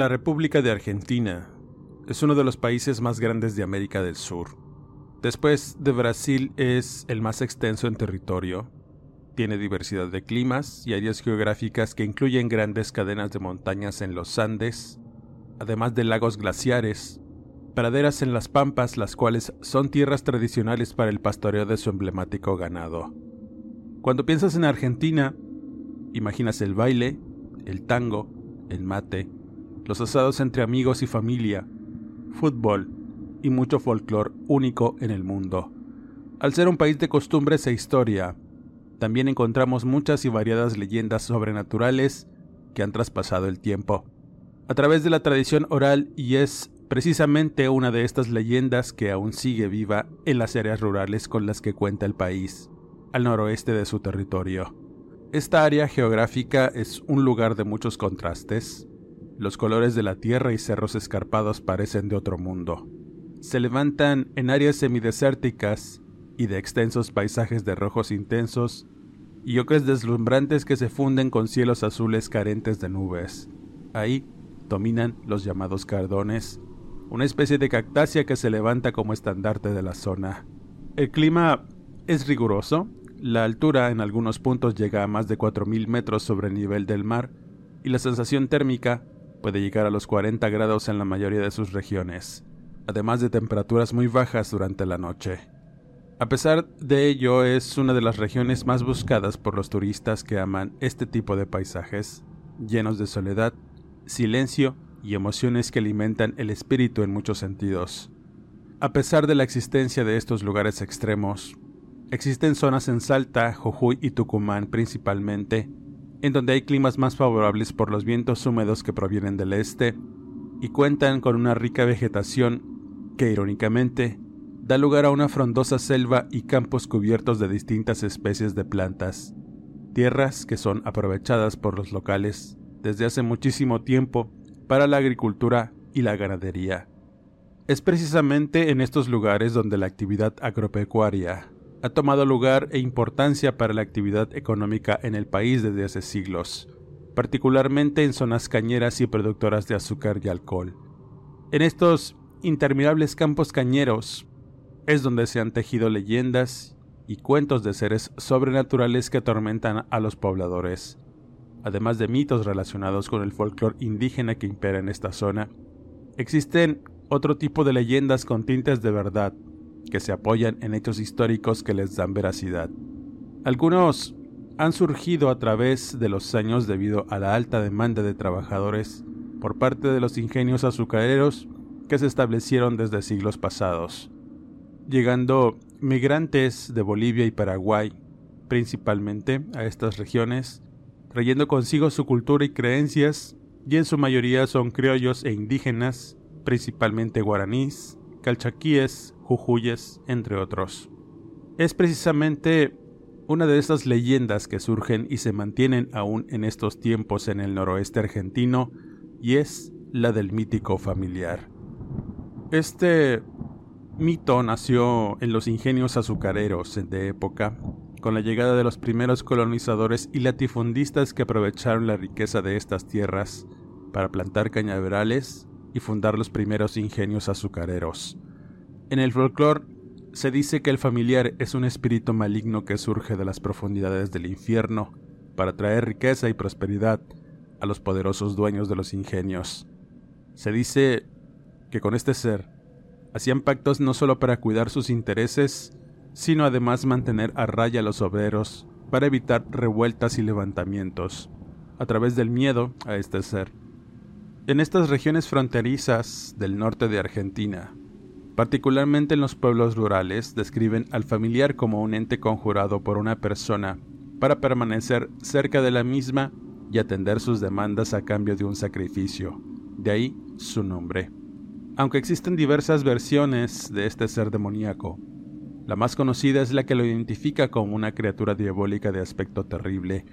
La República de Argentina es uno de los países más grandes de América del Sur. Después de Brasil es el más extenso en territorio. Tiene diversidad de climas y áreas geográficas que incluyen grandes cadenas de montañas en los Andes, además de lagos glaciares, praderas en las pampas, las cuales son tierras tradicionales para el pastoreo de su emblemático ganado. Cuando piensas en Argentina, imaginas el baile, el tango, el mate, los asados entre amigos y familia, fútbol y mucho folclore único en el mundo. Al ser un país de costumbres e historia, también encontramos muchas y variadas leyendas sobrenaturales que han traspasado el tiempo. A través de la tradición oral y es precisamente una de estas leyendas que aún sigue viva en las áreas rurales con las que cuenta el país, al noroeste de su territorio. Esta área geográfica es un lugar de muchos contrastes, los colores de la tierra y cerros escarpados parecen de otro mundo. Se levantan en áreas semidesérticas y de extensos paisajes de rojos intensos y ocres deslumbrantes que se funden con cielos azules carentes de nubes. Ahí dominan los llamados cardones, una especie de cactácea que se levanta como estandarte de la zona. El clima es riguroso, la altura en algunos puntos llega a más de 4.000 metros sobre el nivel del mar y la sensación térmica puede llegar a los 40 grados en la mayoría de sus regiones, además de temperaturas muy bajas durante la noche. A pesar de ello, es una de las regiones más buscadas por los turistas que aman este tipo de paisajes, llenos de soledad, silencio y emociones que alimentan el espíritu en muchos sentidos. A pesar de la existencia de estos lugares extremos, existen zonas en Salta, Jujuy y Tucumán principalmente en donde hay climas más favorables por los vientos húmedos que provienen del este y cuentan con una rica vegetación que, irónicamente, da lugar a una frondosa selva y campos cubiertos de distintas especies de plantas, tierras que son aprovechadas por los locales desde hace muchísimo tiempo para la agricultura y la ganadería. Es precisamente en estos lugares donde la actividad agropecuaria ha tomado lugar e importancia para la actividad económica en el país desde hace siglos, particularmente en zonas cañeras y productoras de azúcar y alcohol. En estos interminables campos cañeros es donde se han tejido leyendas y cuentos de seres sobrenaturales que atormentan a los pobladores, además de mitos relacionados con el folclore indígena que impera en esta zona. Existen otro tipo de leyendas con tintes de verdad, que se apoyan en hechos históricos que les dan veracidad. Algunos han surgido a través de los años debido a la alta demanda de trabajadores por parte de los ingenios azucareros que se establecieron desde siglos pasados, llegando migrantes de Bolivia y Paraguay principalmente a estas regiones, trayendo consigo su cultura y creencias, y en su mayoría son criollos e indígenas, principalmente guaraníes, calchaquíes, jujuyes, entre otros. Es precisamente una de esas leyendas que surgen y se mantienen aún en estos tiempos en el noroeste argentino, y es la del mítico familiar. Este mito nació en los ingenios azucareros de época, con la llegada de los primeros colonizadores y latifundistas que aprovecharon la riqueza de estas tierras para plantar cañaverales y fundar los primeros ingenios azucareros. En el folclore se dice que el familiar es un espíritu maligno que surge de las profundidades del infierno para traer riqueza y prosperidad a los poderosos dueños de los ingenios. Se dice que con este ser Hacían pactos no solo para cuidar sus intereses, sino además mantener a raya a los obreros para evitar revueltas y levantamientos, a través del miedo a este ser. En estas regiones fronterizas del norte de Argentina, particularmente en los pueblos rurales, describen al familiar como un ente conjurado por una persona para permanecer cerca de la misma y atender sus demandas a cambio de un sacrificio. De ahí su nombre. Aunque existen diversas versiones de este ser demoníaco, la más conocida es la que lo identifica como una criatura diabólica de aspecto terrible,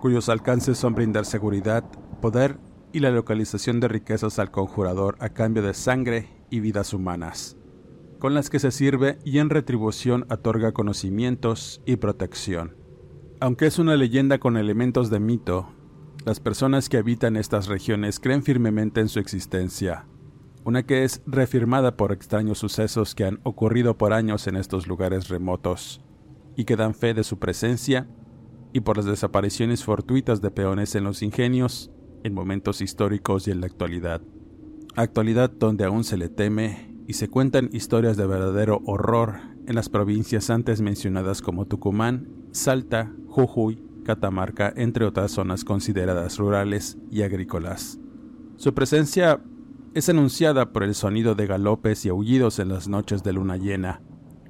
cuyos alcances son brindar seguridad, poder y la localización de riquezas al conjurador a cambio de sangre y vidas humanas, con las que se sirve y en retribución otorga conocimientos y protección. Aunque es una leyenda con elementos de mito, las personas que habitan estas regiones creen firmemente en su existencia, una que es reafirmada por extraños sucesos que han ocurrido por años en estos lugares remotos, y que dan fe de su presencia, y por las desapariciones fortuitas de peones en los ingenios, en momentos históricos y en la actualidad. Actualidad donde aún se le teme y se cuentan historias de verdadero horror en las provincias antes mencionadas como Tucumán, Salta, Jujuy, Catamarca, entre otras zonas consideradas rurales y agrícolas. Su presencia es anunciada por el sonido de galopes y aullidos en las noches de luna llena,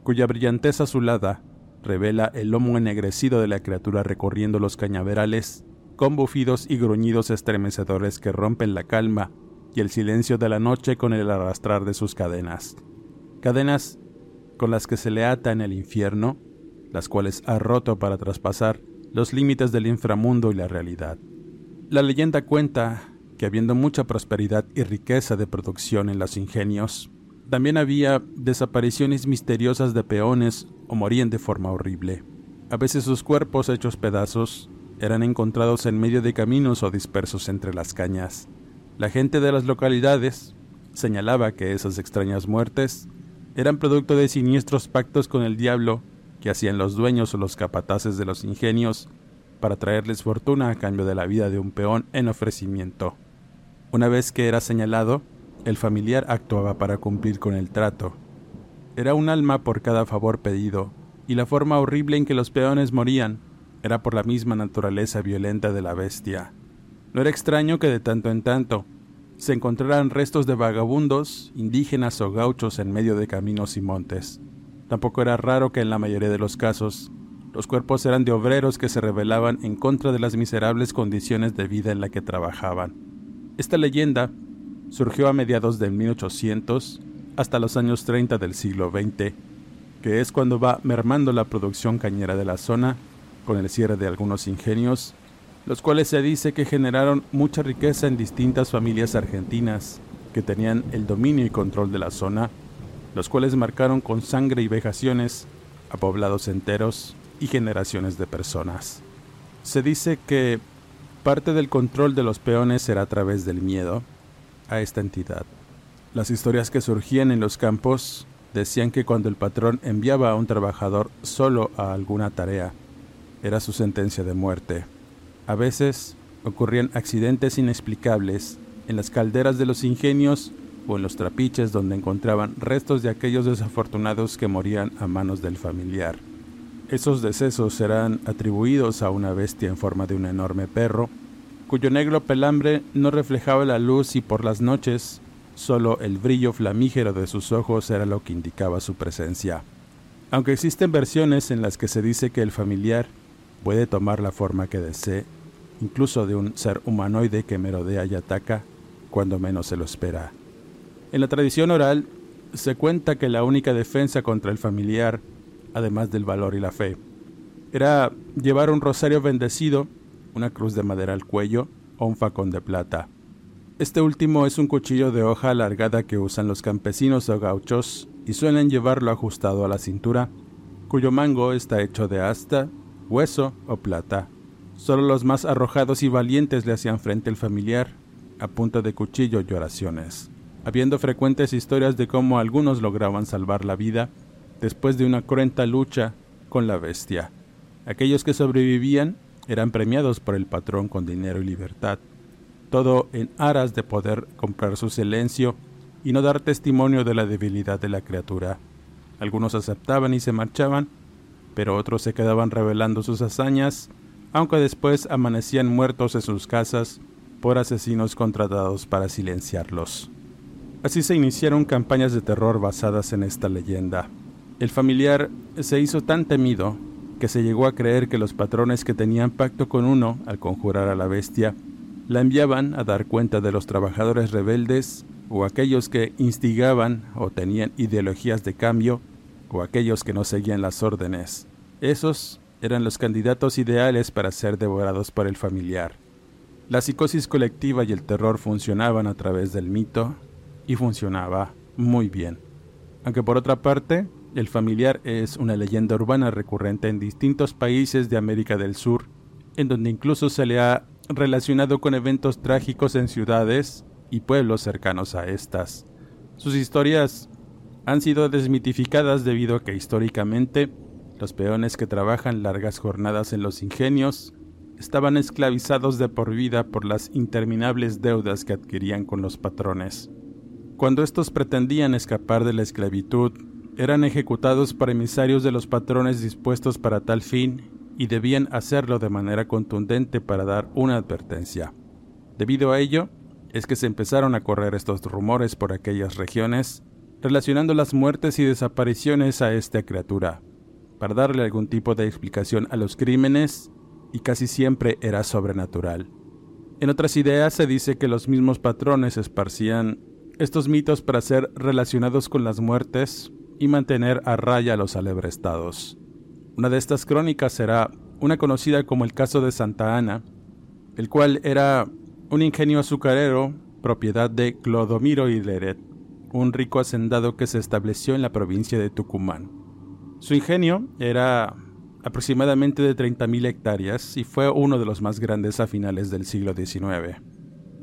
cuya brillantez azulada revela el lomo ennegrecido de la criatura recorriendo los cañaverales, con bufidos y gruñidos estremecedores que rompen la calma y el silencio de la noche con el arrastrar de sus cadenas. Cadenas con las que se le ata en el infierno, las cuales ha roto para traspasar los límites del inframundo y la realidad. La leyenda cuenta que habiendo mucha prosperidad y riqueza de producción en los ingenios, también había desapariciones misteriosas de peones o morían de forma horrible. A veces sus cuerpos hechos pedazos eran encontrados en medio de caminos o dispersos entre las cañas. La gente de las localidades señalaba que esas extrañas muertes eran producto de siniestros pactos con el diablo que hacían los dueños o los capataces de los ingenios para traerles fortuna a cambio de la vida de un peón en ofrecimiento. Una vez que era señalado, el familiar actuaba para cumplir con el trato. Era un alma por cada favor pedido, y la forma horrible en que los peones morían era por la misma naturaleza violenta de la bestia. No era extraño que de tanto en tanto se encontraran restos de vagabundos, indígenas o gauchos en medio de caminos y montes. Tampoco era raro que en la mayoría de los casos los cuerpos eran de obreros que se rebelaban en contra de las miserables condiciones de vida en la que trabajaban. Esta leyenda surgió a mediados del 1800 hasta los años 30 del siglo XX, que es cuando va mermando la producción cañera de la zona con el cierre de algunos ingenios, los cuales se dice que generaron mucha riqueza en distintas familias argentinas que tenían el dominio y control de la zona los cuales marcaron con sangre y vejaciones a poblados enteros y generaciones de personas. Se dice que parte del control de los peones era a través del miedo a esta entidad. Las historias que surgían en los campos decían que cuando el patrón enviaba a un trabajador solo a alguna tarea, era su sentencia de muerte. A veces ocurrían accidentes inexplicables en las calderas de los ingenios o en los trapiches donde encontraban restos de aquellos desafortunados que morían a manos del familiar. Esos decesos serán atribuidos a una bestia en forma de un enorme perro, cuyo negro pelambre no reflejaba la luz y por las noches solo el brillo flamígero de sus ojos era lo que indicaba su presencia. Aunque existen versiones en las que se dice que el familiar puede tomar la forma que desee, incluso de un ser humanoide que merodea y ataca cuando menos se lo espera. En la tradición oral se cuenta que la única defensa contra el familiar, además del valor y la fe, era llevar un rosario bendecido, una cruz de madera al cuello o un facón de plata. Este último es un cuchillo de hoja alargada que usan los campesinos o gauchos y suelen llevarlo ajustado a la cintura, cuyo mango está hecho de asta, hueso o plata. Solo los más arrojados y valientes le hacían frente al familiar, a punta de cuchillo y oraciones habiendo frecuentes historias de cómo algunos lograban salvar la vida después de una cruenta lucha con la bestia. Aquellos que sobrevivían eran premiados por el patrón con dinero y libertad, todo en aras de poder comprar su silencio y no dar testimonio de la debilidad de la criatura. Algunos aceptaban y se marchaban, pero otros se quedaban revelando sus hazañas, aunque después amanecían muertos en sus casas por asesinos contratados para silenciarlos. Así se iniciaron campañas de terror basadas en esta leyenda. El familiar se hizo tan temido que se llegó a creer que los patrones que tenían pacto con uno al conjurar a la bestia la enviaban a dar cuenta de los trabajadores rebeldes o aquellos que instigaban o tenían ideologías de cambio o aquellos que no seguían las órdenes. Esos eran los candidatos ideales para ser devorados por el familiar. La psicosis colectiva y el terror funcionaban a través del mito y funcionaba muy bien. Aunque por otra parte, el familiar es una leyenda urbana recurrente en distintos países de América del Sur, en donde incluso se le ha relacionado con eventos trágicos en ciudades y pueblos cercanos a estas. Sus historias han sido desmitificadas debido a que históricamente los peones que trabajan largas jornadas en los ingenios estaban esclavizados de por vida por las interminables deudas que adquirían con los patrones. Cuando estos pretendían escapar de la esclavitud, eran ejecutados por emisarios de los patrones dispuestos para tal fin y debían hacerlo de manera contundente para dar una advertencia. Debido a ello, es que se empezaron a correr estos rumores por aquellas regiones, relacionando las muertes y desapariciones a esta criatura, para darle algún tipo de explicación a los crímenes, y casi siempre era sobrenatural. En otras ideas se dice que los mismos patrones esparcían estos mitos para ser relacionados con las muertes y mantener a raya los alebrestados. Una de estas crónicas será una conocida como el caso de Santa Ana, el cual era un ingenio azucarero propiedad de Clodomiro Leret, un rico hacendado que se estableció en la provincia de Tucumán. Su ingenio era aproximadamente de 30.000 hectáreas y fue uno de los más grandes a finales del siglo XIX.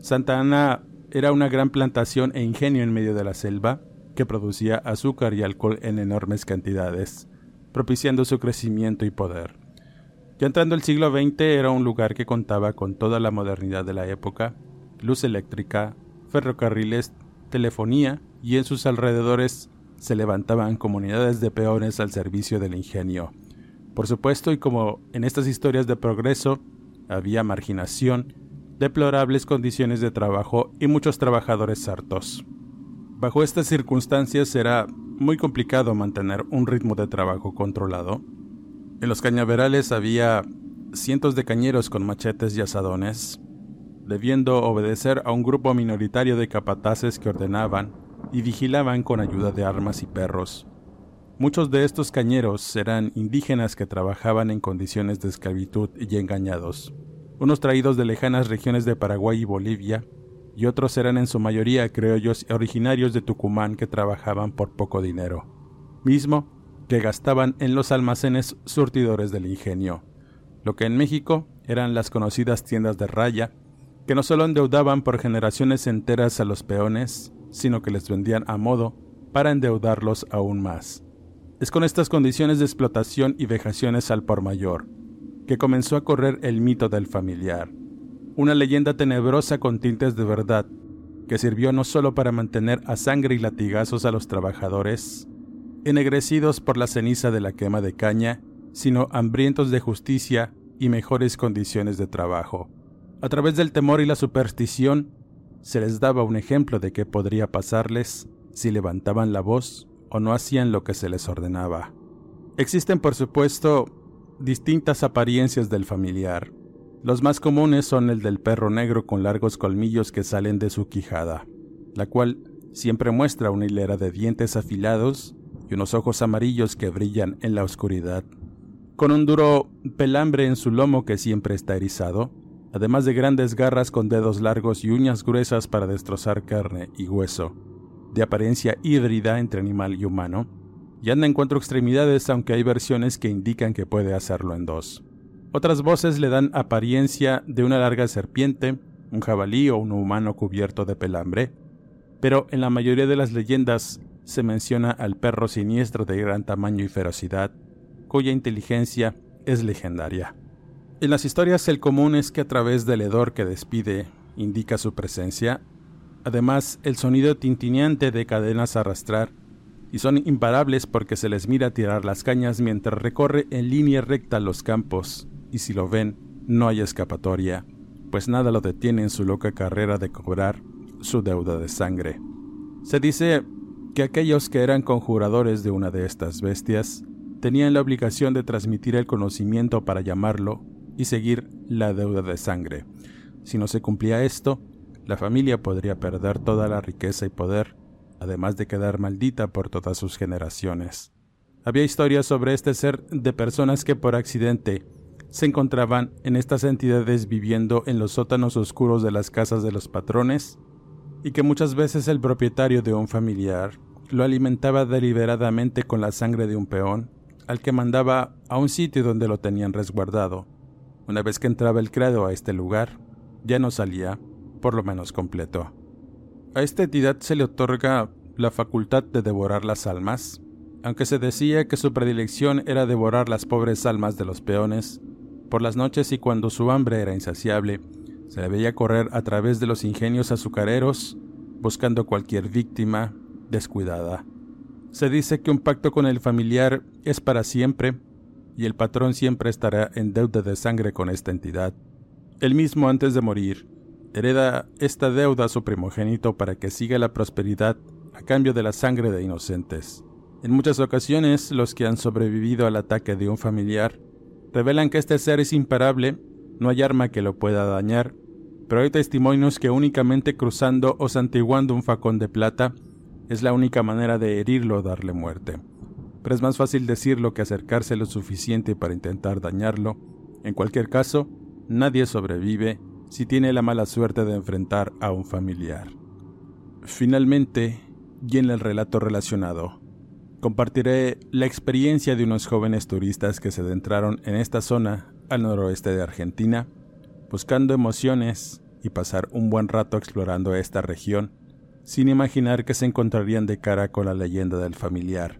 Santa Ana era una gran plantación e ingenio en medio de la selva que producía azúcar y alcohol en enormes cantidades, propiciando su crecimiento y poder. Ya entrando el siglo XX era un lugar que contaba con toda la modernidad de la época, luz eléctrica, ferrocarriles, telefonía y en sus alrededores se levantaban comunidades de peones al servicio del ingenio. Por supuesto, y como en estas historias de progreso, había marginación, deplorables condiciones de trabajo y muchos trabajadores hartos. Bajo estas circunstancias era muy complicado mantener un ritmo de trabajo controlado. En los cañaverales había cientos de cañeros con machetes y asadones, debiendo obedecer a un grupo minoritario de capataces que ordenaban y vigilaban con ayuda de armas y perros. Muchos de estos cañeros eran indígenas que trabajaban en condiciones de esclavitud y engañados, unos traídos de lejanas regiones de Paraguay y Bolivia, y otros eran en su mayoría criollos originarios de Tucumán que trabajaban por poco dinero, mismo que gastaban en los almacenes surtidores del ingenio, lo que en México eran las conocidas tiendas de raya, que no solo endeudaban por generaciones enteras a los peones, sino que les vendían a modo para endeudarlos aún más. Es con estas condiciones de explotación y vejaciones al por mayor que comenzó a correr el mito del familiar, una leyenda tenebrosa con tintes de verdad, que sirvió no solo para mantener a sangre y latigazos a los trabajadores, ennegrecidos por la ceniza de la quema de caña, sino hambrientos de justicia y mejores condiciones de trabajo. A través del temor y la superstición, se les daba un ejemplo de qué podría pasarles si levantaban la voz o no hacían lo que se les ordenaba. Existen, por supuesto, distintas apariencias del familiar, los más comunes son el del perro negro con largos colmillos que salen de su quijada, la cual siempre muestra una hilera de dientes afilados y unos ojos amarillos que brillan en la oscuridad, con un duro pelambre en su lomo que siempre está erizado, además de grandes garras con dedos largos y uñas gruesas para destrozar carne y hueso, de apariencia híbrida entre animal y humano, y anda en cuatro extremidades aunque hay versiones que indican que puede hacerlo en dos. Otras voces le dan apariencia de una larga serpiente, un jabalí o un humano cubierto de pelambre, pero en la mayoría de las leyendas se menciona al perro siniestro de gran tamaño y ferocidad, cuya inteligencia es legendaria. En las historias el común es que a través del hedor que despide indica su presencia, Además, el sonido tintineante de cadenas arrastrar, y son imparables porque se les mira tirar las cañas mientras recorre en línea recta los campos, y si lo ven, no hay escapatoria, pues nada lo detiene en su loca carrera de cobrar su deuda de sangre. Se dice que aquellos que eran conjuradores de una de estas bestias tenían la obligación de transmitir el conocimiento para llamarlo y seguir la deuda de sangre. Si no se cumplía esto, la familia podría perder toda la riqueza y poder, además de quedar maldita por todas sus generaciones. Había historias sobre este ser de personas que por accidente se encontraban en estas entidades viviendo en los sótanos oscuros de las casas de los patrones y que muchas veces el propietario de un familiar lo alimentaba deliberadamente con la sangre de un peón, al que mandaba a un sitio donde lo tenían resguardado. Una vez que entraba el credo a este lugar, ya no salía, por lo menos completo. A esta entidad se le otorga la facultad de devorar las almas, aunque se decía que su predilección era devorar las pobres almas de los peones, por las noches y cuando su hambre era insaciable, se le veía correr a través de los ingenios azucareros, buscando cualquier víctima descuidada. Se dice que un pacto con el familiar es para siempre, y el patrón siempre estará en deuda de sangre con esta entidad. Él mismo antes de morir, hereda esta deuda a su primogénito para que siga la prosperidad a cambio de la sangre de inocentes. En muchas ocasiones, los que han sobrevivido al ataque de un familiar revelan que este ser es imparable no hay arma que lo pueda dañar, pero hay testimonios que únicamente cruzando o santiguando un facón de plata es la única manera de herirlo o darle muerte. Pero es más fácil decirlo que acercarse lo suficiente para intentar dañarlo. En cualquier caso, nadie sobrevive si tiene la mala suerte de enfrentar a un familiar. Finalmente, y en el relato relacionado, compartiré la experiencia de unos jóvenes turistas que se adentraron en esta zona al noroeste de Argentina, buscando emociones y pasar un buen rato explorando esta región, sin imaginar que se encontrarían de cara con la leyenda del familiar.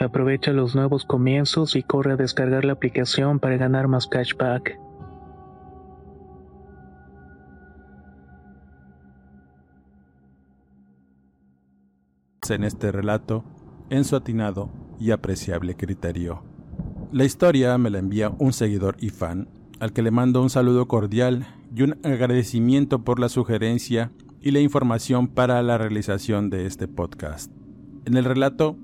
Aprovecha los nuevos comienzos y corre a descargar la aplicación para ganar más cashback. en este relato en su atinado y apreciable criterio. La historia me la envía un seguidor y fan al que le mando un saludo cordial y un agradecimiento por la sugerencia y la información para la realización de este podcast. En el relato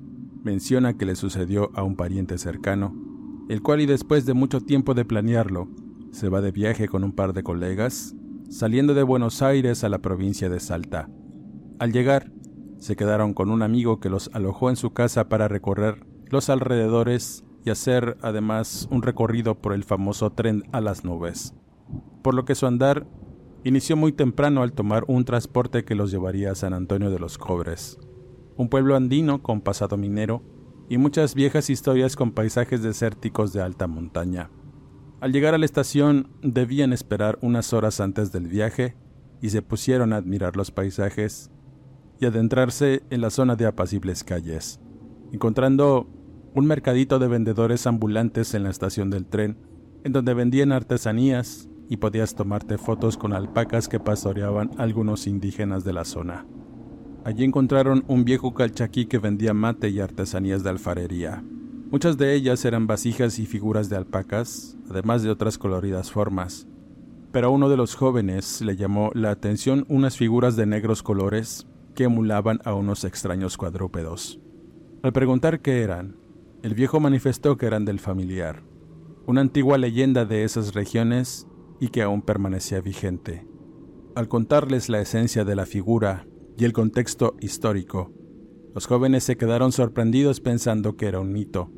menciona que le sucedió a un pariente cercano, el cual y después de mucho tiempo de planearlo, se va de viaje con un par de colegas, saliendo de Buenos Aires a la provincia de Salta. Al llegar, se quedaron con un amigo que los alojó en su casa para recorrer los alrededores y hacer además un recorrido por el famoso tren a las nubes. Por lo que su andar inició muy temprano al tomar un transporte que los llevaría a San Antonio de los Cobres, un pueblo andino con pasado minero y muchas viejas historias con paisajes desérticos de alta montaña. Al llegar a la estación debían esperar unas horas antes del viaje y se pusieron a admirar los paisajes y adentrarse en la zona de apacibles calles, encontrando un mercadito de vendedores ambulantes en la estación del tren, en donde vendían artesanías y podías tomarte fotos con alpacas que pastoreaban algunos indígenas de la zona. Allí encontraron un viejo calchaquí que vendía mate y artesanías de alfarería. Muchas de ellas eran vasijas y figuras de alpacas, además de otras coloridas formas. Pero a uno de los jóvenes le llamó la atención unas figuras de negros colores que emulaban a unos extraños cuadrúpedos. Al preguntar qué eran, el viejo manifestó que eran del familiar, una antigua leyenda de esas regiones y que aún permanecía vigente. Al contarles la esencia de la figura y el contexto histórico, los jóvenes se quedaron sorprendidos pensando que era un mito.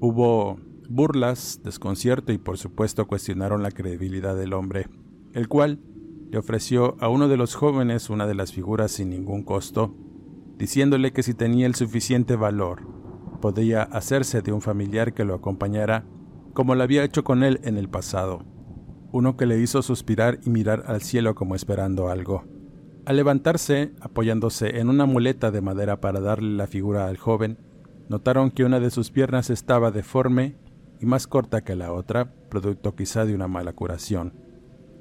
Hubo burlas, desconcierto y por supuesto cuestionaron la credibilidad del hombre, el cual le ofreció a uno de los jóvenes una de las figuras sin ningún costo, diciéndole que si tenía el suficiente valor, podía hacerse de un familiar que lo acompañara como lo había hecho con él en el pasado uno que le hizo suspirar y mirar al cielo como esperando algo. Al levantarse, apoyándose en una muleta de madera para darle la figura al joven, notaron que una de sus piernas estaba deforme y más corta que la otra, producto quizá de una mala curación.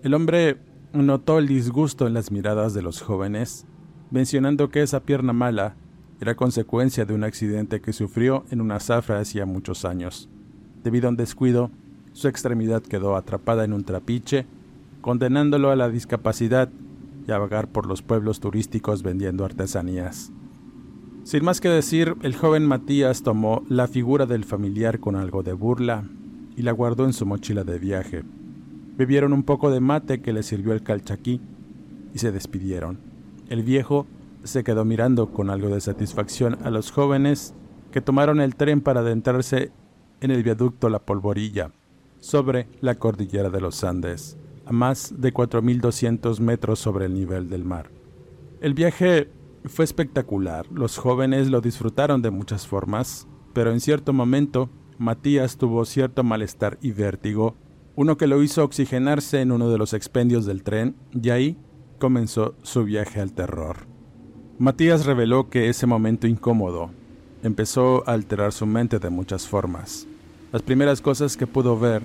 El hombre notó el disgusto en las miradas de los jóvenes, mencionando que esa pierna mala era consecuencia de un accidente que sufrió en una zafra hacía muchos años. Debido a un descuido, su extremidad quedó atrapada en un trapiche, condenándolo a la discapacidad a vagar por los pueblos turísticos vendiendo artesanías. Sin más que decir, el joven Matías tomó la figura del familiar con algo de burla y la guardó en su mochila de viaje. Bebieron un poco de mate que le sirvió el calchaquí y se despidieron. El viejo se quedó mirando con algo de satisfacción a los jóvenes que tomaron el tren para adentrarse en el viaducto La Polvorilla, sobre la cordillera de los Andes, a más de 4.200 metros sobre el nivel del mar. El viaje fue espectacular, los jóvenes lo disfrutaron de muchas formas, pero en cierto momento Matías tuvo cierto malestar y vértigo, uno que lo hizo oxigenarse en uno de los expendios del tren, y ahí comenzó su viaje al terror. Matías reveló que ese momento incómodo empezó a alterar su mente de muchas formas. Las primeras cosas que pudo ver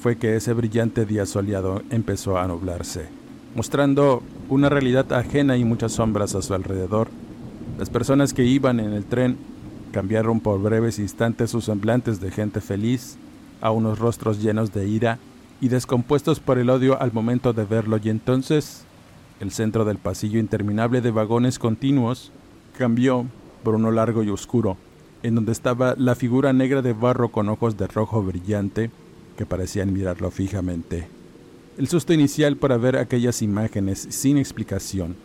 fue que ese brillante día soleado empezó a nublarse, mostrando una realidad ajena y muchas sombras a su alrededor. Las personas que iban en el tren cambiaron por breves instantes sus semblantes de gente feliz a unos rostros llenos de ira y descompuestos por el odio al momento de verlo y entonces el centro del pasillo interminable de vagones continuos cambió por uno largo y oscuro, en donde estaba la figura negra de barro con ojos de rojo brillante que parecían mirarlo fijamente. El susto inicial por ver aquellas imágenes sin explicación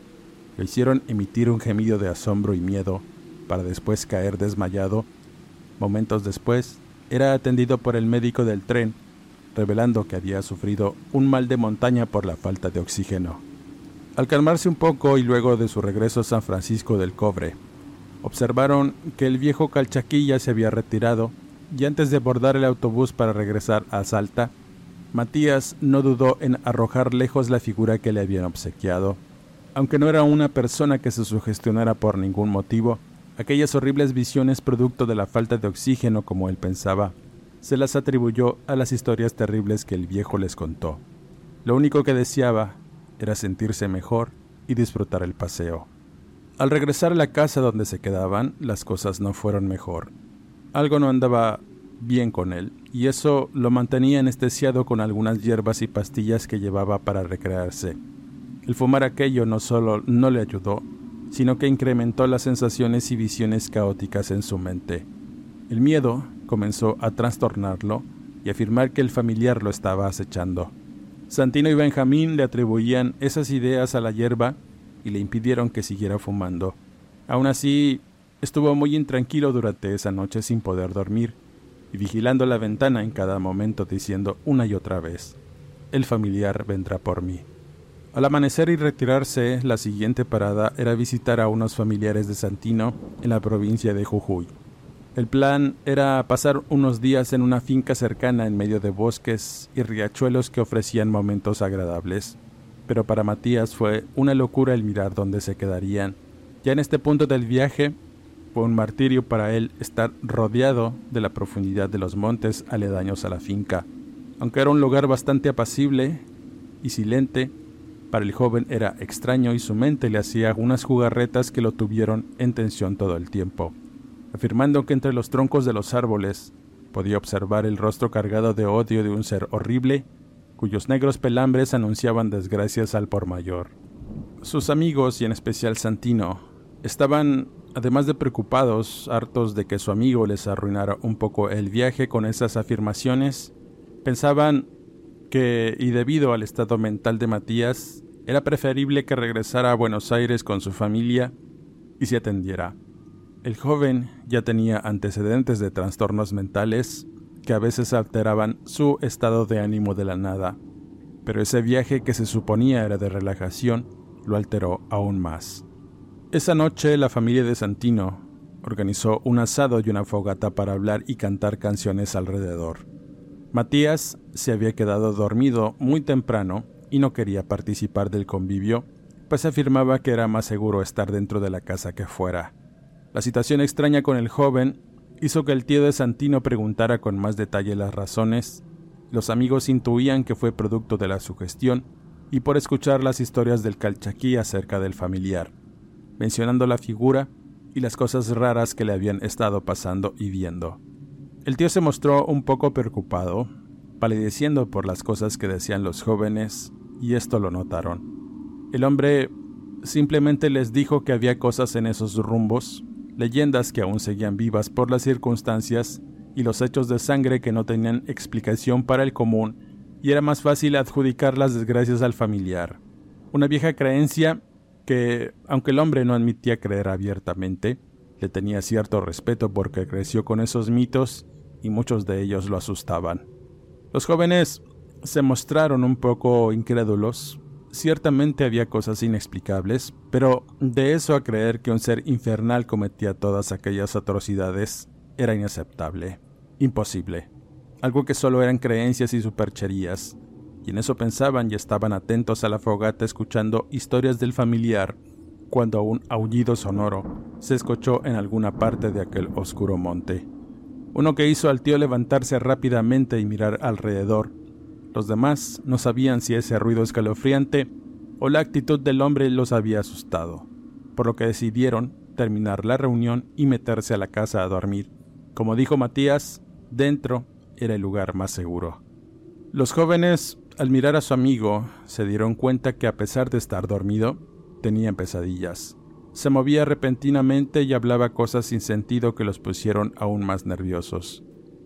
lo hicieron emitir un gemido de asombro y miedo para después caer desmayado. Momentos después, era atendido por el médico del tren, revelando que había sufrido un mal de montaña por la falta de oxígeno. Al calmarse un poco y luego de su regreso a San Francisco del Cobre, observaron que el viejo calchaquilla se había retirado y antes de abordar el autobús para regresar a Salta, Matías no dudó en arrojar lejos la figura que le habían obsequiado. Aunque no era una persona que se sugestionara por ningún motivo, aquellas horribles visiones producto de la falta de oxígeno como él pensaba, se las atribuyó a las historias terribles que el viejo les contó. Lo único que deseaba era sentirse mejor y disfrutar el paseo. Al regresar a la casa donde se quedaban, las cosas no fueron mejor. Algo no andaba bien con él, y eso lo mantenía anestesiado con algunas hierbas y pastillas que llevaba para recrearse. El fumar aquello no solo no le ayudó, sino que incrementó las sensaciones y visiones caóticas en su mente. El miedo comenzó a trastornarlo y afirmar que el familiar lo estaba acechando. Santino y Benjamín le atribuían esas ideas a la hierba y le impidieron que siguiera fumando. Aún así, estuvo muy intranquilo durante esa noche sin poder dormir y vigilando la ventana en cada momento diciendo una y otra vez, el familiar vendrá por mí. Al amanecer y retirarse, la siguiente parada era visitar a unos familiares de Santino en la provincia de Jujuy. El plan era pasar unos días en una finca cercana en medio de bosques y riachuelos que ofrecían momentos agradables. Pero para Matías fue una locura el mirar dónde se quedarían. Ya en este punto del viaje, fue un martirio para él estar rodeado de la profundidad de los montes aledaños a la finca. Aunque era un lugar bastante apacible y silente, para el joven era extraño y su mente le hacía unas jugarretas que lo tuvieron en tensión todo el tiempo afirmando que entre los troncos de los árboles podía observar el rostro cargado de odio de un ser horrible, cuyos negros pelambres anunciaban desgracias al por mayor. Sus amigos, y en especial Santino, estaban, además de preocupados, hartos de que su amigo les arruinara un poco el viaje con esas afirmaciones, pensaban que, y debido al estado mental de Matías, era preferible que regresara a Buenos Aires con su familia y se atendiera. El joven ya tenía antecedentes de trastornos mentales que a veces alteraban su estado de ánimo de la nada, pero ese viaje que se suponía era de relajación lo alteró aún más. Esa noche la familia de Santino organizó un asado y una fogata para hablar y cantar canciones alrededor. Matías se había quedado dormido muy temprano y no quería participar del convivio, pues afirmaba que era más seguro estar dentro de la casa que fuera. La situación extraña con el joven hizo que el tío de Santino preguntara con más detalle las razones. Los amigos intuían que fue producto de la sugestión y por escuchar las historias del calchaquí acerca del familiar, mencionando la figura y las cosas raras que le habían estado pasando y viendo. El tío se mostró un poco preocupado, palideciendo por las cosas que decían los jóvenes, y esto lo notaron. El hombre simplemente les dijo que había cosas en esos rumbos leyendas que aún seguían vivas por las circunstancias y los hechos de sangre que no tenían explicación para el común, y era más fácil adjudicar las desgracias al familiar. Una vieja creencia que, aunque el hombre no admitía creer abiertamente, le tenía cierto respeto porque creció con esos mitos y muchos de ellos lo asustaban. Los jóvenes se mostraron un poco incrédulos, Ciertamente había cosas inexplicables, pero de eso a creer que un ser infernal cometía todas aquellas atrocidades era inaceptable, imposible, algo que solo eran creencias y supercherías, y en eso pensaban y estaban atentos a la fogata escuchando historias del familiar cuando un aullido sonoro se escuchó en alguna parte de aquel oscuro monte. Uno que hizo al tío levantarse rápidamente y mirar alrededor los demás no sabían si ese ruido escalofriante o la actitud del hombre los había asustado, por lo que decidieron terminar la reunión y meterse a la casa a dormir. Como dijo Matías, dentro era el lugar más seguro. Los jóvenes, al mirar a su amigo, se dieron cuenta que a pesar de estar dormido, tenían pesadillas. Se movía repentinamente y hablaba cosas sin sentido que los pusieron aún más nerviosos.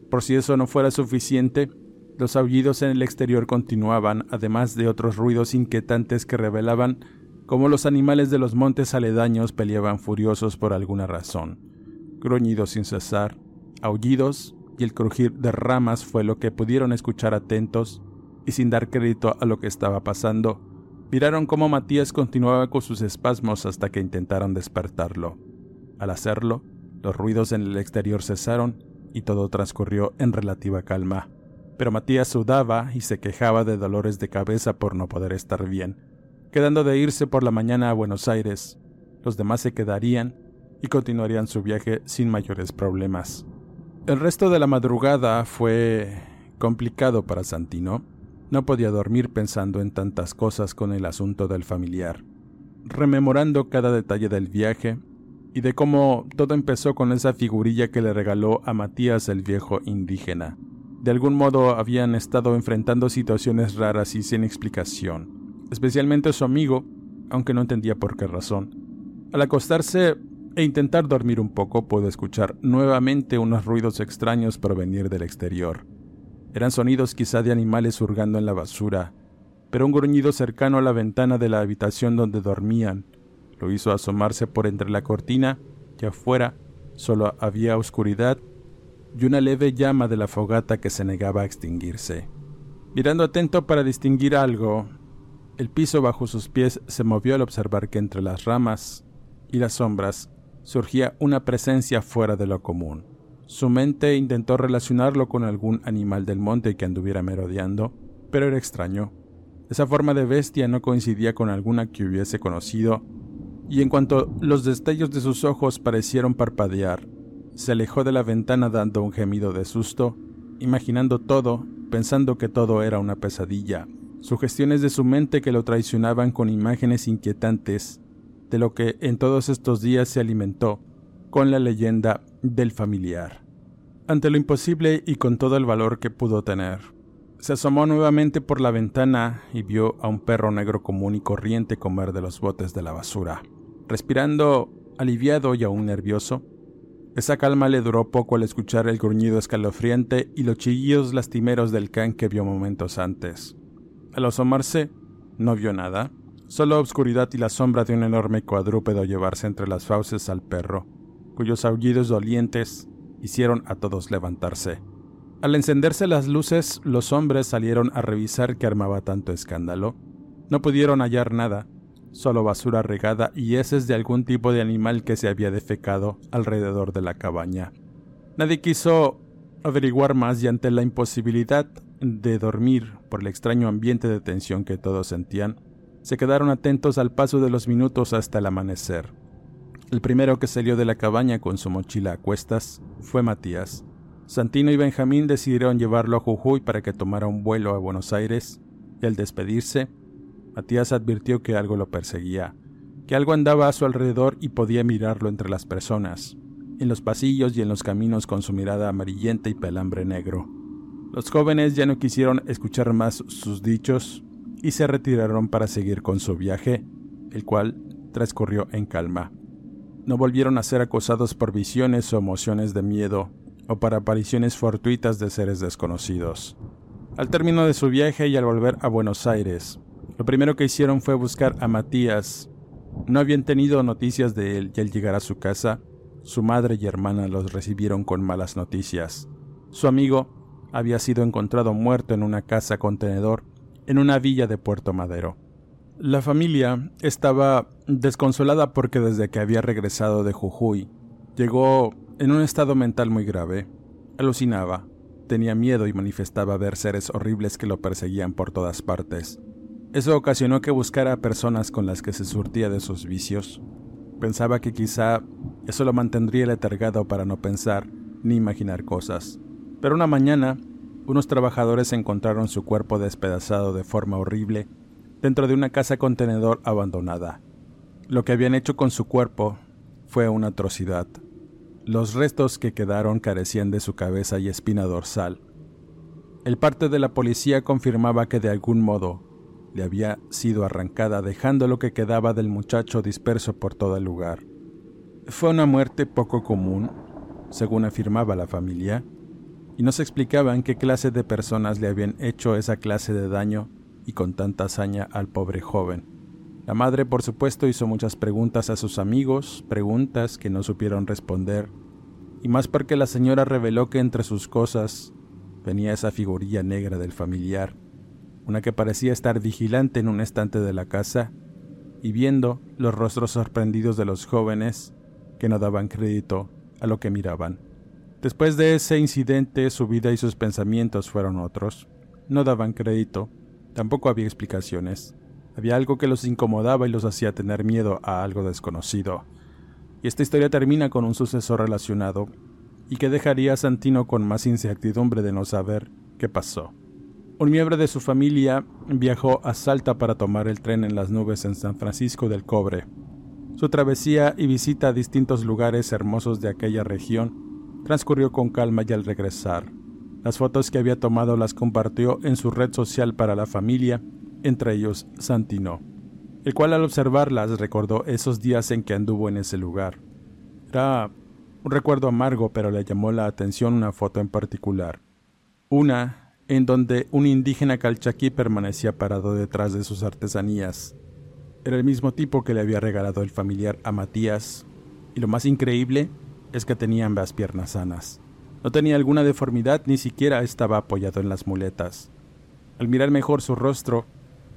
Por si eso no fuera suficiente, los aullidos en el exterior continuaban, además de otros ruidos inquietantes que revelaban cómo los animales de los montes aledaños peleaban furiosos por alguna razón. Gruñidos sin cesar, aullidos y el crujir de ramas fue lo que pudieron escuchar atentos y sin dar crédito a lo que estaba pasando, miraron cómo Matías continuaba con sus espasmos hasta que intentaron despertarlo. Al hacerlo, los ruidos en el exterior cesaron y todo transcurrió en relativa calma pero Matías sudaba y se quejaba de dolores de cabeza por no poder estar bien, quedando de irse por la mañana a Buenos Aires. Los demás se quedarían y continuarían su viaje sin mayores problemas. El resto de la madrugada fue complicado para Santino. No podía dormir pensando en tantas cosas con el asunto del familiar, rememorando cada detalle del viaje y de cómo todo empezó con esa figurilla que le regaló a Matías el viejo indígena. De algún modo habían estado enfrentando situaciones raras y sin explicación, especialmente su amigo, aunque no entendía por qué razón. Al acostarse e intentar dormir un poco, pudo escuchar nuevamente unos ruidos extraños provenir del exterior. Eran sonidos quizá de animales hurgando en la basura, pero un gruñido cercano a la ventana de la habitación donde dormían lo hizo asomarse por entre la cortina y afuera solo había oscuridad y una leve llama de la fogata que se negaba a extinguirse. Mirando atento para distinguir algo, el piso bajo sus pies se movió al observar que entre las ramas y las sombras surgía una presencia fuera de lo común. Su mente intentó relacionarlo con algún animal del monte que anduviera merodeando, pero era extraño. Esa forma de bestia no coincidía con alguna que hubiese conocido, y en cuanto los destellos de sus ojos parecieron parpadear, se alejó de la ventana dando un gemido de susto, imaginando todo, pensando que todo era una pesadilla, sugestiones de su mente que lo traicionaban con imágenes inquietantes de lo que en todos estos días se alimentó con la leyenda del familiar. Ante lo imposible y con todo el valor que pudo tener, se asomó nuevamente por la ventana y vio a un perro negro común y corriente comer de los botes de la basura. Respirando aliviado y aún nervioso, esa calma le duró poco al escuchar el gruñido escalofriante y los chillidos lastimeros del can que vio momentos antes. Al asomarse, no vio nada, solo obscuridad y la sombra de un enorme cuadrúpedo llevarse entre las fauces al perro, cuyos aullidos dolientes hicieron a todos levantarse. Al encenderse las luces, los hombres salieron a revisar qué armaba tanto escándalo. No pudieron hallar nada, solo basura regada y heces de algún tipo de animal que se había defecado alrededor de la cabaña. Nadie quiso averiguar más y ante la imposibilidad de dormir por el extraño ambiente de tensión que todos sentían, se quedaron atentos al paso de los minutos hasta el amanecer. El primero que salió de la cabaña con su mochila a cuestas fue Matías. Santino y Benjamín decidieron llevarlo a Jujuy para que tomara un vuelo a Buenos Aires, y al despedirse, Matías advirtió que algo lo perseguía, que algo andaba a su alrededor y podía mirarlo entre las personas, en los pasillos y en los caminos con su mirada amarillenta y pelambre negro. Los jóvenes ya no quisieron escuchar más sus dichos y se retiraron para seguir con su viaje, el cual transcurrió en calma. No volvieron a ser acosados por visiones o emociones de miedo o por apariciones fortuitas de seres desconocidos. Al término de su viaje y al volver a Buenos Aires, lo primero que hicieron fue buscar a Matías. No habían tenido noticias de él y al llegar a su casa, su madre y hermana los recibieron con malas noticias. Su amigo había sido encontrado muerto en una casa contenedor en una villa de Puerto Madero. La familia estaba desconsolada porque desde que había regresado de Jujuy, llegó en un estado mental muy grave. Alucinaba, tenía miedo y manifestaba ver seres horribles que lo perseguían por todas partes. Eso ocasionó que buscara personas con las que se surtía de sus vicios. Pensaba que quizá eso lo mantendría letargado para no pensar ni imaginar cosas. Pero una mañana unos trabajadores encontraron su cuerpo despedazado de forma horrible dentro de una casa contenedor abandonada. Lo que habían hecho con su cuerpo fue una atrocidad. Los restos que quedaron carecían de su cabeza y espina dorsal. El parte de la policía confirmaba que de algún modo le había sido arrancada dejando lo que quedaba del muchacho disperso por todo el lugar. Fue una muerte poco común, según afirmaba la familia, y no se explicaban qué clase de personas le habían hecho esa clase de daño y con tanta hazaña al pobre joven. La madre, por supuesto, hizo muchas preguntas a sus amigos, preguntas que no supieron responder, y más porque la señora reveló que entre sus cosas venía esa figurilla negra del familiar, una que parecía estar vigilante en un estante de la casa y viendo los rostros sorprendidos de los jóvenes que no daban crédito a lo que miraban. Después de ese incidente, su vida y sus pensamientos fueron otros. No daban crédito, tampoco había explicaciones. Había algo que los incomodaba y los hacía tener miedo a algo desconocido. Y esta historia termina con un suceso relacionado, y que dejaría a Santino con más incertidumbre de no saber qué pasó. Un miembro de su familia viajó a Salta para tomar el tren en las nubes en San Francisco del Cobre. Su travesía y visita a distintos lugares hermosos de aquella región transcurrió con calma y al regresar. Las fotos que había tomado las compartió en su red social para la familia, entre ellos Santino, el cual al observarlas recordó esos días en que anduvo en ese lugar. Era un recuerdo amargo, pero le llamó la atención una foto en particular. Una en donde un indígena calchaquí permanecía parado detrás de sus artesanías. Era el mismo tipo que le había regalado el familiar a Matías, y lo más increíble es que tenía ambas piernas sanas. No tenía alguna deformidad, ni siquiera estaba apoyado en las muletas. Al mirar mejor su rostro,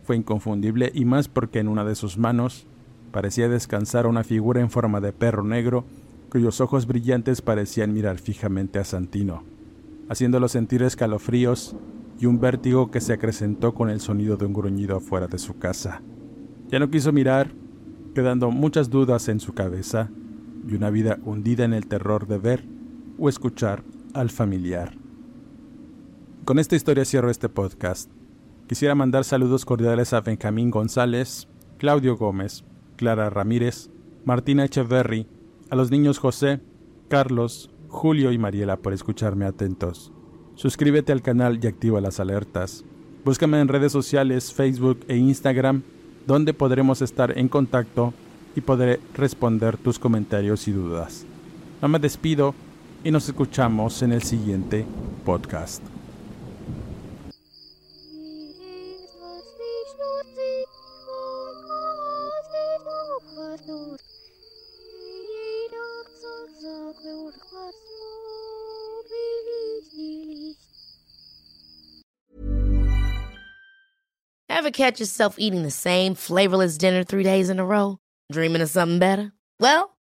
fue inconfundible y más porque en una de sus manos parecía descansar una figura en forma de perro negro cuyos ojos brillantes parecían mirar fijamente a Santino, haciéndolo sentir escalofríos y un vértigo que se acrecentó con el sonido de un gruñido afuera de su casa. Ya no quiso mirar, quedando muchas dudas en su cabeza y una vida hundida en el terror de ver o escuchar al familiar. Con esta historia cierro este podcast. Quisiera mandar saludos cordiales a Benjamín González, Claudio Gómez, Clara Ramírez, Martina Echeverry, a los niños José, Carlos, Julio y Mariela por escucharme atentos. Suscríbete al canal y activa las alertas. Búscame en redes sociales, Facebook e Instagram, donde podremos estar en contacto y podré responder tus comentarios y dudas. No me despido y nos escuchamos en el siguiente podcast. Ever catch yourself eating the same flavorless dinner three days in a row? Dreaming of something better? Well,